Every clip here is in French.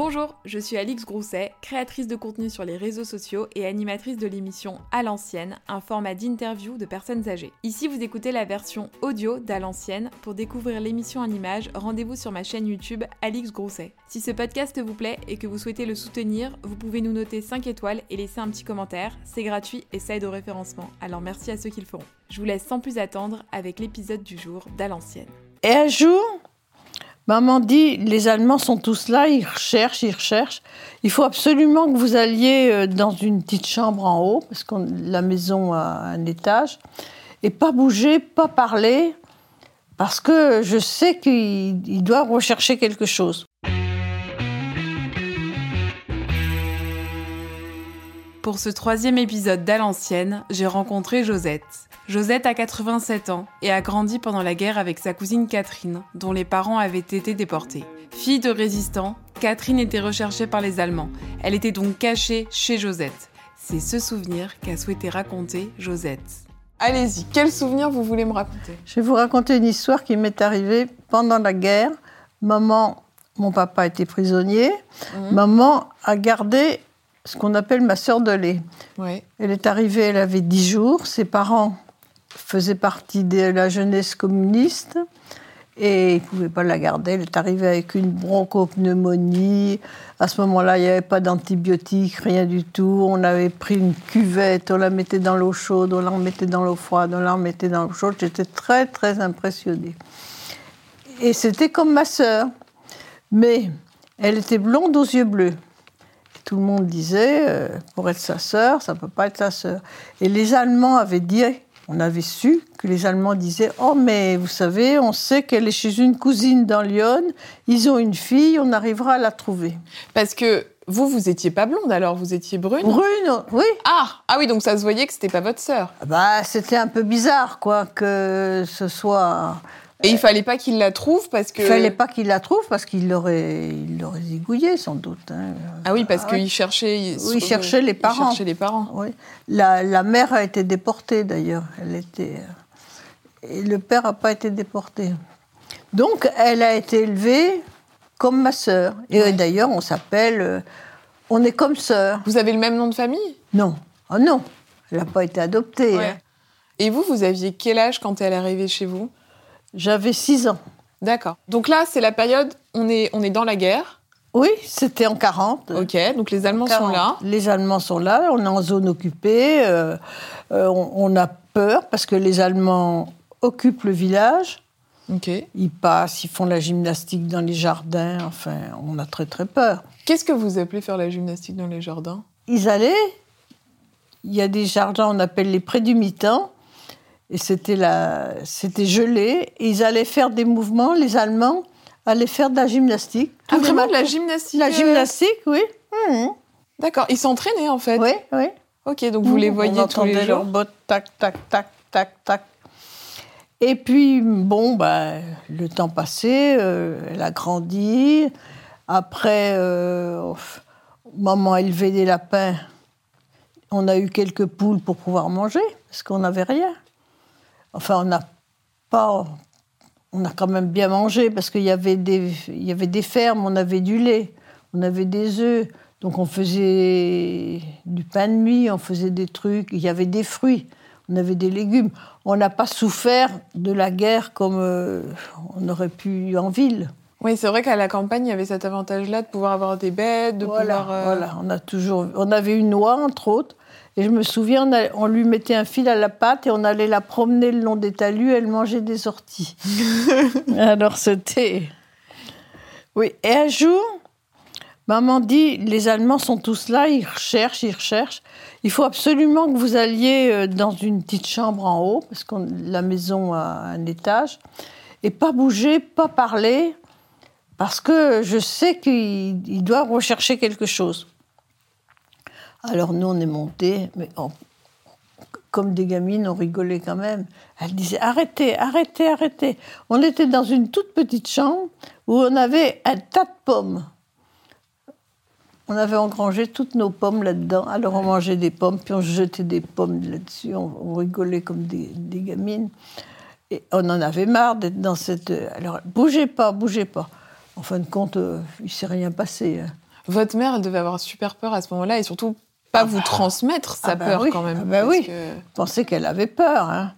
Bonjour, je suis Alix Grousset, créatrice de contenu sur les réseaux sociaux et animatrice de l'émission À l'ancienne, un format d'interview de personnes âgées. Ici, vous écoutez la version audio d'À l'ancienne. Pour découvrir l'émission en images, rendez-vous sur ma chaîne YouTube Alix Grousset. Si ce podcast vous plaît et que vous souhaitez le soutenir, vous pouvez nous noter 5 étoiles et laisser un petit commentaire. C'est gratuit et ça aide au référencement. Alors merci à ceux qui le feront. Je vous laisse sans plus attendre avec l'épisode du jour d'À l'ancienne. Et un jour, Maman dit, les Allemands sont tous là, ils recherchent, ils recherchent. Il faut absolument que vous alliez euh, dans une petite chambre en haut, parce que la maison a un étage, et pas bouger, pas parler, parce que je sais qu'il doit rechercher quelque chose. Pour ce troisième épisode d'À l'ancienne, j'ai rencontré Josette. Josette a 87 ans et a grandi pendant la guerre avec sa cousine Catherine, dont les parents avaient été déportés. Fille de résistants, Catherine était recherchée par les Allemands. Elle était donc cachée chez Josette. C'est ce souvenir qu'a souhaité raconter Josette. Allez-y, quel souvenir vous voulez me raconter? Je vais vous raconter une histoire qui m'est arrivée pendant la guerre. Maman, mon papa était prisonnier. Mhm. Maman a gardé ce qu'on appelle ma sœur de lait. Elle est arrivée, elle avait 10 jours. Ses parents faisait partie de la jeunesse communiste et il ne pouvait pas la garder. Elle est arrivée avec une bronchopneumonie. À ce moment-là, il n'y avait pas d'antibiotiques, rien du tout. On avait pris une cuvette, on la mettait dans l'eau chaude, on la remettait dans l'eau froide, on la remettait dans l'eau chaude. J'étais très, très impressionnée. Et c'était comme ma sœur. Mais elle était blonde aux yeux bleus. tout le monde disait, euh, pour être sa sœur, ça ne peut pas être sa sœur. Et les Allemands avaient dit on avait su que les Allemands disaient Oh, mais vous savez, on sait qu'elle est chez une cousine dans Lyon, ils ont une fille, on arrivera à la trouver. Parce que vous, vous étiez pas blonde alors, vous étiez brune Brune, oui. Ah, ah oui, donc ça se voyait que c'était pas votre sœur. Bah, c'était un peu bizarre, quoi, que ce soit et il fallait pas qu'il la trouve parce que. Il fallait pas qu'il la trouve parce qu'il l'aurait, il l'aurait zigouillé sans doute. Hein. Ah oui, parce qu'il cherchait. Oui, il cherchait les parents. Il cherchait les parents. Oui. La, la mère a été déportée d'ailleurs. Elle était. Euh, et le père n'a pas été déporté. Donc, elle a été élevée comme ma sœur. Et d'ailleurs, on s'appelle. Euh, on est comme sœur. Vous avez le même nom de famille? Non. Oh non. Elle n'a pas été adoptée. Hein. Et vous, vous aviez quel âge quand elle est arrivée chez vous? J'avais 6 ans. D'accord. Donc là, c'est la période, on est, on est dans la guerre. Oui, c'était en 40. Ok, donc les Allemands sont là. Les Allemands sont là, on est en zone occupée, euh, euh, on, a peur parce que les Allemands occupent le village. Ok. Ils passent, ils font la gymnastique dans les jardins, enfin, on a très très peur. Qu'est-ce que vous appelez faire la gymnastique dans les jardins? Ils allaient, il y a des jardins, on appelle les prés du mi-temps, et c'était la... c'était gelé. Et ils allaient faire des mouvements, les Allemands allaient faire de la gymnastique. Ah, vraiment de la gymnastique La euh gymnastique, oui. Mmh. D'accord. Ils s'entraînaient, en fait Oui, oui. Ok, donc vous les voyez tous les jours leurs bottes, tac, tac, tac, tac, tac. Et puis, bon, bah, le temps passait, euh, elle a grandi. Après, euh, maman a élevé des lapins. On a eu quelques poules pour pouvoir manger, parce qu'on n'avait rien. Enfin, on n'a pas. On a quand même bien mangé parce qu'il y, avait des, il y avait des fermes, on avait du lait, on avait des œufs. Donc on faisait du pain de mie, on faisait des trucs, il y avait des fruits, on avait des légumes. On n'a pas souffert de la guerre comme euh, on aurait pu en ville. Oui, c'est vrai qu'à la campagne, il y avait cet avantage-là de pouvoir avoir des bêtes, de pouvoir. Euh, voilà, on a toujours, on avait une oie entre autres, et je me souviens, on, lui mettait un fil à la patte et on allait la promener le long des talus. Elle mangeait des orties. Alors c'était. Oui. Et un jour, maman dit les Allemands sont tous là, ils recherchent, ils recherchent. Il faut absolument que vous alliez euh, dans une petite chambre en haut, parce que la maison a un étage, et pas bouger, pas parler, parce que je sais qu'il doit rechercher quelque chose. Alors nous, on est montés, mais comme des gamines, on rigolait quand même. Elle disait arrêtez, arrêtez, arrêtez. On était dans une toute petite chambre où on avait un tas de pommes. On avait engrangé toutes nos pommes là-dedans. Alors on mangeait des pommes, puis on jetait des pommes là-dessus. On, rigolait comme des, gamines. Et on en avait marre d'être dans cette. Alors bougez pas, bougez pas. En fin de compte, euh, il s'est rien passé. Hein. Votre mère, elle devait avoir super peur à ce moment-là et surtout pas vous transmettre sa Ah bah peur oui, quand même. ah bah parce oui. que- pensais qu'elle avait peur. hein.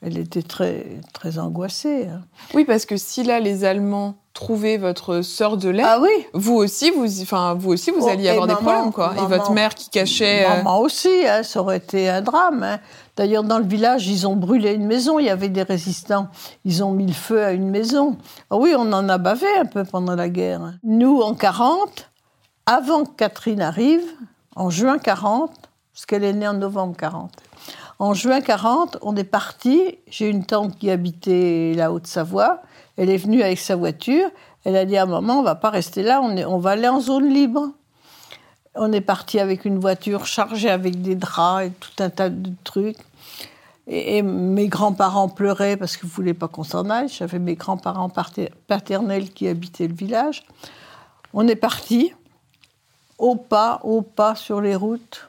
Elle était très, très angoissée. hein. Oui, parce que si là, les Allemands trouvaient votre sœur de lait, Ah oui vous aussi, vous, enfin, vous aussi, vous Oh, alliez avoir des problèmes, quoi. Et votre mère qui cachait. euh, Maman aussi, hein, ça aurait été un drame. hein. D'ailleurs, dans le village, ils ont brûlé une maison. Il y avait des résistants. Ils ont mis le feu à une maison. Ah oui, on en a bavé un peu pendant la guerre. hein. Nous, en 40, avant que Catherine arrive, en juin 40, parce qu'elle est née en novembre 40. En juin 40, on est parti. J'ai une tante qui habitait la Haute-Savoie. Elle est venue avec sa voiture. Elle a dit à maman, on va pas rester là, on, va aller en zone libre. On est parti avec une voiture chargée avec des draps et tout un tas de trucs. Et, et mes grands-parents pleuraient parce qu'ils ne voulaient pas qu'on s'en aille. J'avais mes grands-parents pater- paternels qui habitaient le village. On est parti au pas, au pas sur les routes.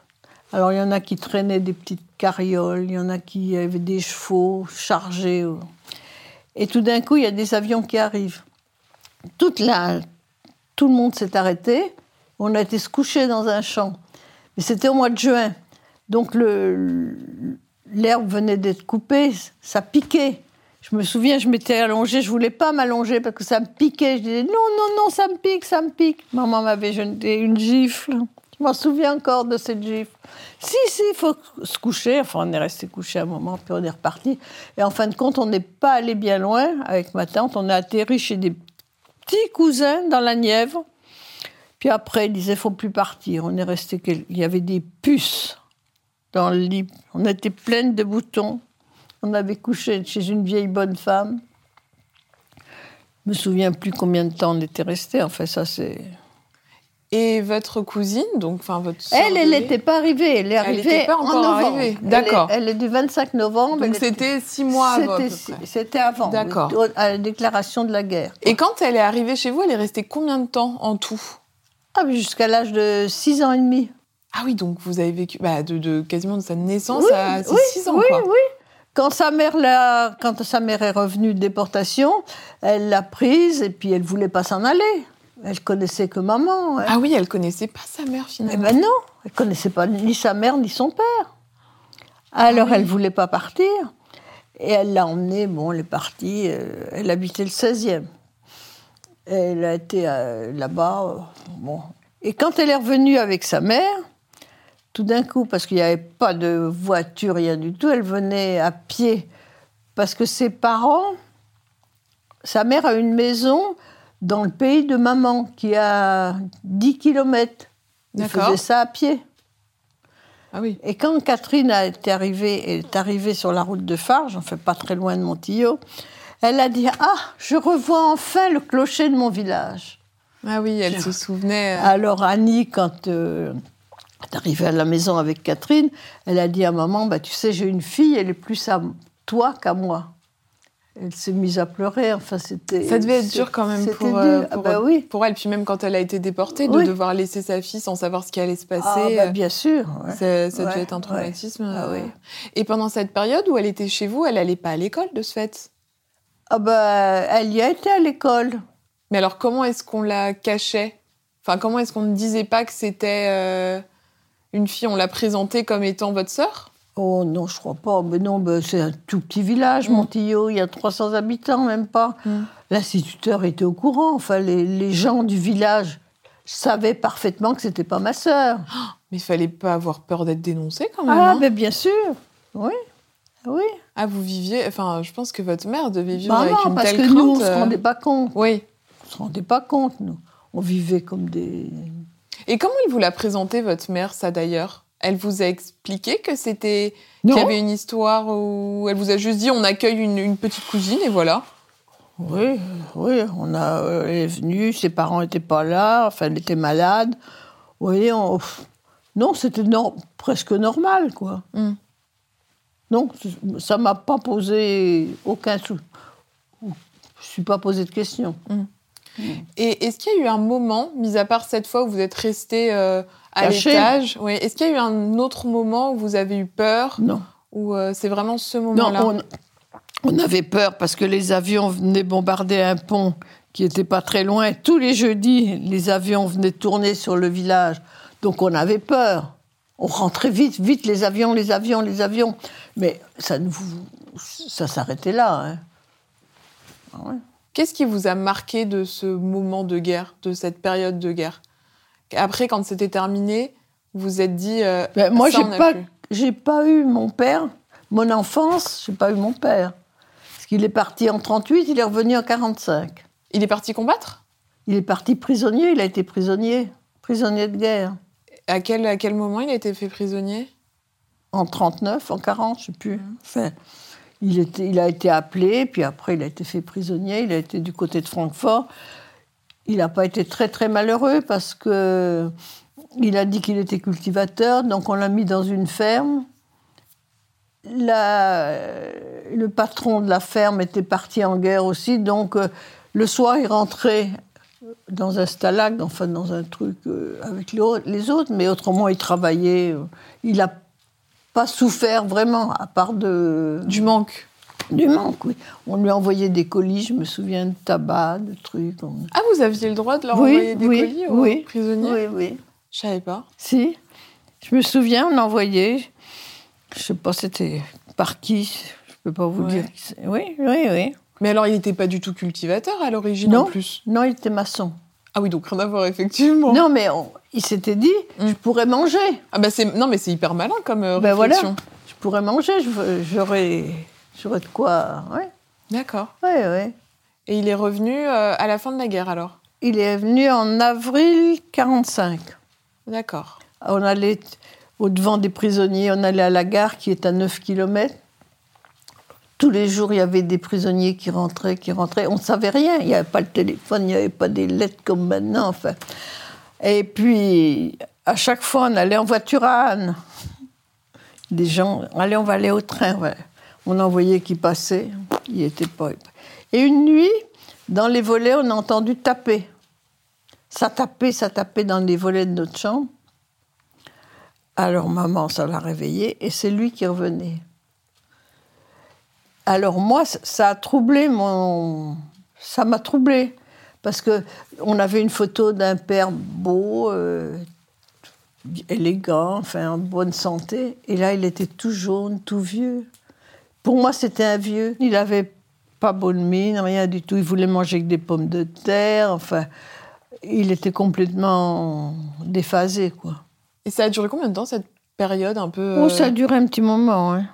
Alors il y en a qui traînaient des petites carrioles, il y en a qui avaient des chevaux chargés. Et tout d'un coup, il y a des avions qui arrivent. Tout le monde s'est arrêté. On a été se coucher dans un champ. Mais c'était au mois de juin. Donc l'herbe venait d'être coupée, ça piquait. Je me souviens, je m'étais allongée, je voulais pas m'allonger parce que ça me piquait. Je disais non, non, non, ça me pique, ça me pique. Maman m'avait jeté une gifle. Je m'en souviens encore de cette gifle? Si, si, il faut se coucher. Enfin, on est resté couché un moment, puis on est reparti. Et en fin de compte, on n'est pas allé bien loin avec ma tante. On a atterri chez des petits cousins dans la Nièvre. Puis après, il disait, faut plus partir. On est resté, il y avait des puces dans le lit. On était pleines de boutons. On avait couché chez une vieille bonne femme. Je me souviens plus combien de temps on était resté. Enfin, ça, c'est. Et votre cousine, donc, enfin, votre Elle, elle n'était pas arrivée. Elle est Elle arrivée était pas en encore novembre. arrivée. Elle est- D'accord. Elle, est du 25 novembre. Donc elle était- c'était six mois avant. C'était avant. oui, D'accord. à la déclaration de la guerre. Et quand elle est arrivée chez vous, elle est restée combien de temps en tout? Ah, jusqu'à l'âge de 6 ans et demi. Ah oui, donc vous avez vécu bah, de, de quasiment de sa naissance Oui, à oui, 6 ans, oui, quoi. oui. Quand sa mère l'a- quand sa mère est revenue de déportation, elle l'a prise et puis elle voulait pas s'en aller. Elle connaissait que maman. hein. Ah oui, elle connaissait pas sa mère Eh finalement. ben non, elle connaissait pas ni sa mère ni son père. Alors Ah oui. elle voulait pas partir et elle l'a emmenée. Bon, elle est partie. euh, elle habitait le 16e. Elle a été euh, là-bas. euh, bon. Et quand elle est revenue avec sa mère, tout d'un coup, parce qu'il n'y avait pas de voiture, rien du tout, elle venait à pied. Parce que ses parents, sa mère a une maison dans le pays de maman qui a 10 kilomètres. Elle faisait ça à pied. Ah oui. Et quand Catherine a été arrivée, elle est arrivée sur la route de Farges, j'en fais pas très loin de Montillo, elle a dit Ah, je revois enfin le clocher de mon village. Ah oui, elle se souvenait. euh, Alors Annie, quand euh, est arrivée à la maison avec Catherine, elle a dit à maman bah, Tu sais, j'ai une fille, elle est plus à toi qu'à moi. Elle s'est mise à pleurer. Enfin, c'était. Ça devait être dur quand même pour, euh, Ah bah oui. pour elle. Puis même quand elle a été déportée, de Oui. devoir laisser sa fille sans savoir ce qui allait se passer. Ah, bah, euh, bien sûr. ouais. Ça, ça devait être un ouais. traumatisme. Ah euh. Et pendant cette période où elle était chez vous, elle allait pas à l'école de ce fait? Ah bah, elle y a été à l'école. Mais alors comment est-ce qu'on la cachait? Enfin, comment est-ce qu'on ne disait pas que c'était euh, une fille On l'a présentée comme étant votre sœur? Oh non, je crois pas. Mais non, ben, c'est un tout petit village, Mm. Montillo. Il y a 300 habitants, même pas. Mm. L'instituteur était au courant. Enfin, les, les gens du village savaient parfaitement que c'était pas ma sœur. Mais il fallait pas avoir peur d'être dénoncée quand même. Ah, hein mais bien sûr. Oui. Oui. Ah, vous viviez. Enfin, je pense que votre mère devait vivre Bah avec non, une parce telle que crainte. nous, on se euh. rendait pas compte. Oui. On se rendait pas compte, nous. On vivait comme des. Et comment elle vous l'a présenté, votre mère, ça d'ailleurs? Elle vous a expliqué que c'était. Qu'il y avait une histoire où elle vous a juste dit on accueille une, une petite cousine et voilà? Oui, oui, on a, euh, elle est venue, ses parents n'étaient pas là, enfin, elle était malade. On- pff, non, c'était presque normal, quoi. Mm. Non, ça m'a pas posé aucun sou. Je suis pas posé de questions. Et est-ce qu'il y a eu un moment, mis à part cette fois où vous êtes resté euh, à l'étage, oui, est-ce qu'il y a eu un autre moment où vous avez eu peur Non. Ou euh, c'est vraiment ce Non, moment-là on, on avait peur parce que les avions venaient bombarder un pont qui était pas très loin. Tous les jeudis, les avions venaient tourner sur le village. Donc on avait peur. On rentrait vite, vite, les avions, les avions, les avions. Mais ça, ça s'arrêtait là. hein. Ah ouais. Qu'est-ce qui vous a marqué de ce moment de guerre, de cette période de guerre? Après, quand c'était terminé, vous vous êtes dit. euh, Ben, moi, j'ai pas, j'ai pas eu mon père. Mon enfance, j'ai pas eu mon père. Parce qu'il est parti en 38, il est revenu en 45. Il est parti combattre? Il est parti prisonnier, il a été prisonnier, prisonnier de guerre. à quel, à quel moment il a été fait prisonnier? En 39, en 40, je sais plus. Enfin, il, a été appelé, puis après il a été fait prisonnier, il a été du côté de Francfort. Il n'a pas été très très malheureux parce que il a dit qu'il était cultivateur, donc on l'a mis dans une ferme. Le patron de la ferme était parti en guerre aussi, donc euh, le soir il rentrait dans un stalag, enfin dans un truc euh, avec les au- les autres, mais autrement il travaillait. euh, Il n'a pas souffert vraiment, à part de, Du manque. du manque. Oui. On lui envoyait des colis, je me souviens de tabac, de trucs. on- Ah, vous aviez le droit de leur Oui, envoyer des oui, colis aux oui. prisonniers? Oui, oui. Je savais pas. Si. Je me souviens, on envoyait, je sais pas c'était par qui, je peux pas vous Ouais. dire. Oui, oui, oui. Mais alors, il n'était pas du tout cultivateur à l'origine Non. en plus? Non, il était maçon. Ah oui, donc rien à voir, effectivement. Non, mais on- il s'était dit, Mm. je pourrais manger. Ah bah c'est non mais c'est hyper malin comme euh, Ben voilà. réflexion. Je pourrais manger, j'aurais, j'aurais de quoi. Oui, D'accord. oui, oui. Et il est revenu euh, à la fin de la guerre alors? Il est venu en avril 45. D'accord. On allait au-devant des prisonniers, on allait à la gare qui est à 9 km. Tous les jours, il y avait des prisonniers qui rentraient, qui rentraient. On ne savait rien. Il n'y avait pas le téléphone, il n'y avait pas des lettres comme maintenant. Et puis, à chaque fois, on allait en voiture à Anne. Des gens, allez, on va aller au train. On envoyait qui passaient. Il était pas. Et une nuit, dans les volets, on a entendu taper. Ça tapait, ça tapait dans les volets de notre chambre. Alors maman, ça l'a réveillé et c'est lui qui revenait. Alors moi, ça- a troublé mon... Ça m'a troublé. Parce que on avait une photo d'un père beau, euh, élégant, enfin en bonne santé. Et là, il était tout jaune, tout vieux. Pour moi, c'était un vieux. Il avait pas bonne mine, rien du tout. Il voulait manger que des pommes de terre. Enfin, il était complètement déphasé, quoi. Et ça a duré combien de temps cette période un peu Oh, euh, ça a duré un petit moment. hein.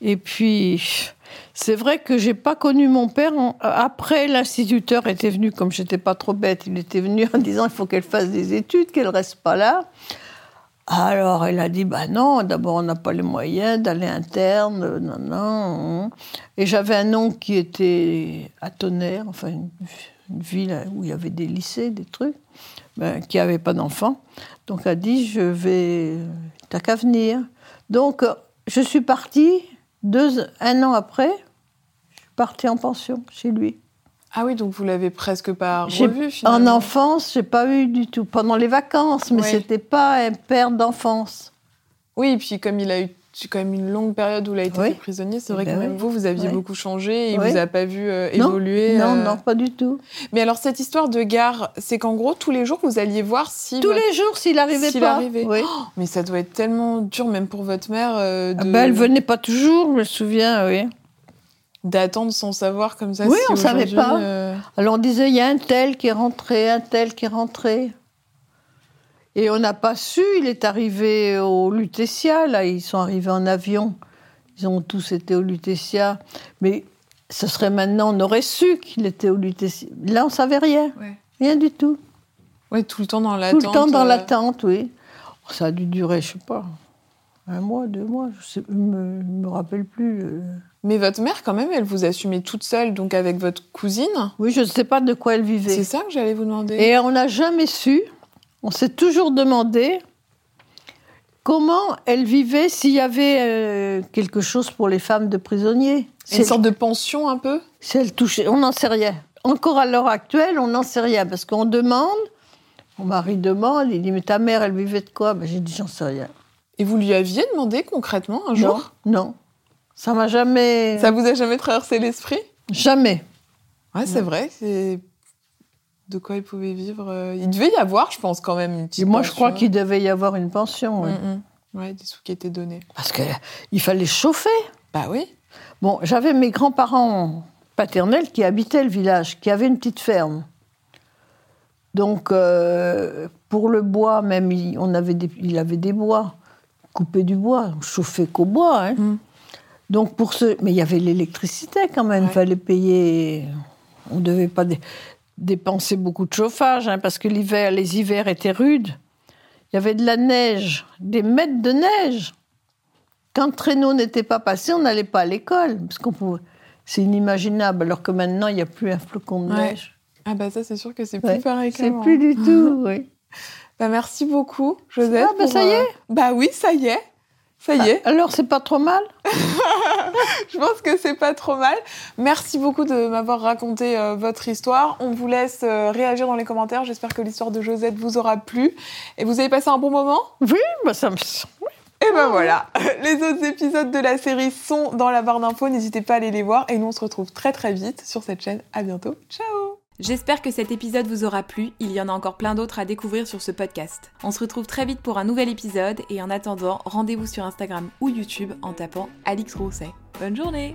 Et puis, c'est vrai que j'ai pas connu mon père. Après, l'instituteur était venu, comme j'étais pas trop bête, il était venu en disant il faut qu'elle fasse des études, qu'elle reste pas là. Alors, elle a dit bah non, d'abord on n'a pas les moyens d'aller interne, non, non. Et j'avais un oncle qui était à Tonnerre, enfin une, ville où il y avait des lycées, des trucs, ben, qui n'avait pas d'enfants. Donc, elle a dit je vais, t'as qu'à venir. Donc, je suis partie deux, un an après. Je suis partie en pension chez lui. Ah oui, donc vous l'avez presque pas revu En finalement. enfance, j'ai pas eu du tout. Pendant les vacances, mais Ouais. c'était pas un père d'enfance. Oui, et puis comme il a eu quand même une longue période où il a été Oui. prisonnier, c'est Eh vrai ben que même oui. vous, vous aviez beaucoup changé et il vous a pas vu euh, Non, évoluer. Non, euh. non, pas du tout. Mais alors cette histoire de gare, c'est qu'en gros tous les jours vous alliez voir si. Tous votre- les jours, s'il arrivait s'il pas. arrivait. Oui. Mais ça doit être tellement dur même pour votre mère euh, Ah de ben, elle venait pas toujours, je me souviens, oui. d'attendre sans savoir comme ça. Oui, si on savait pas. euh, Alors on disait, il y a un tel qui est rentré, un tel qui est rentré. Et on n'a pas su, il est arrivé au Lutetia, là, ils sont arrivés en avion. Ils ont tous été au Lutetia. Mais ce serait maintenant, on aurait su qu'il était au Lutetia. Là, on savait rien, Ouais. rien du tout. Ouais, tout le temps dans Tout l'attente. le temps dans euh, l'attente, oui. Ça a dû durer, je sais pas, un mois, deux mois, je je me, me rappelle plus. euh. Mais votre mère, quand même, elle vous assumait toute seule, donc avec votre cousine. Oui, je ne sais pas de quoi elle vivait. C'est ça que j'allais vous demander. Et on n'a jamais su, on s'est toujours demandé comment elle vivait s'il y avait euh, quelque chose pour les femmes de prisonniers. C'est une sorte de pension un peu? Si elle touchait, on n'en sait rien. Encore à l'heure actuelle, on n'en sait rien parce qu'on demande, mon mari demande, il dit mais ta mère, elle vivait de quoi? Ben, J'ai dit j'en sais rien. Et vous lui aviez demandé concrètement un jour? Non, non, ça m'a jamais, Ça vous a jamais traversé l'esprit? Jamais. Ouais, c'est vrai. C'est de quoi ils pouvaient vivre. euh, Il devait y avoir, je pense, quand même une petite. Et moi, je crois qu'il devait y avoir une pension. ouais. Mm, mm. Ouais, des sous qui étaient donnés. Parce qu'il fallait chauffer. Bah oui. Bon, j'avais mes grands-parents paternels qui habitaient le village, qui avaient une petite ferme. Donc, euh, pour le bois, même, il, on avait des, il avait des bois, couper du bois, on chauffait qu'au bois. hein. Mm. Donc, pour ce. Mais il y avait l'électricité quand même, il Ouais. fallait payer. On ne devait pas dépenser beaucoup de chauffage, hein, parce que l'hiver, les hivers étaient rudes. Il y avait de la neige, des mètres de neige. Quand le traîneau n'était pas passé, on n'allait pas à l'école. Parce qu'on pouvait... C'est inimaginable, alors que maintenant, il n'y a plus un flocon de Ouais. neige. Ah bah ça, c'est sûr que c'est plus Ouais, pareil C'est plus du tout, oui. Bah merci beaucoup, Joseph. Ah, bah, pour, ça y est. Bah oui, ça y est. Ça y est. Alors, c'est pas trop mal Je pense que c'est pas trop mal. Merci beaucoup de m'avoir raconté euh, votre histoire. On vous laisse euh, réagir dans les commentaires. J'espère que l'histoire de Josette vous aura plu. Et vous avez passé un bon moment? Oui, bah, ça me... Et ben voilà. Les autres épisodes de la série sont dans la barre d'infos. N'hésitez pas à aller les voir. Et nous, on se retrouve très très vite sur cette chaîne. À bientôt. Ciao J'espère que cet épisode vous aura plu, il y en a encore plein d'autres à découvrir sur ce podcast. On se retrouve très vite pour un nouvel épisode et en attendant, rendez-vous sur Instagram ou YouTube en tapant Alix Rousset. Bonne journée